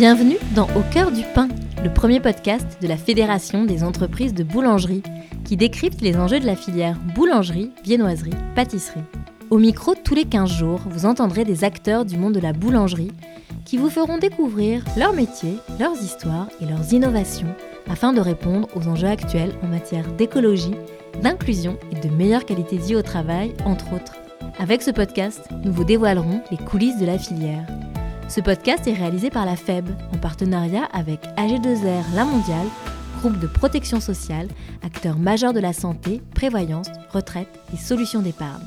Bienvenue dans Au cœur du pain, le premier podcast de la Fédération des entreprises de boulangerie qui décrypte les enjeux de la filière boulangerie, viennoiserie, pâtisserie. Au micro, tous les 15 jours, vous entendrez des acteurs du monde de la boulangerie qui vous feront découvrir leur métier, leurs histoires et leurs innovations afin de répondre aux enjeux actuels en matière d'écologie, d'inclusion et de meilleure qualité de vie au travail, entre autres. Avec ce podcast, nous vous dévoilerons les coulisses de la filière. Ce podcast est réalisé par la FEB en partenariat avec AG2R La Mondiale, groupe de protection sociale, acteur majeur de la santé, prévoyance, retraite et solutions d'épargne.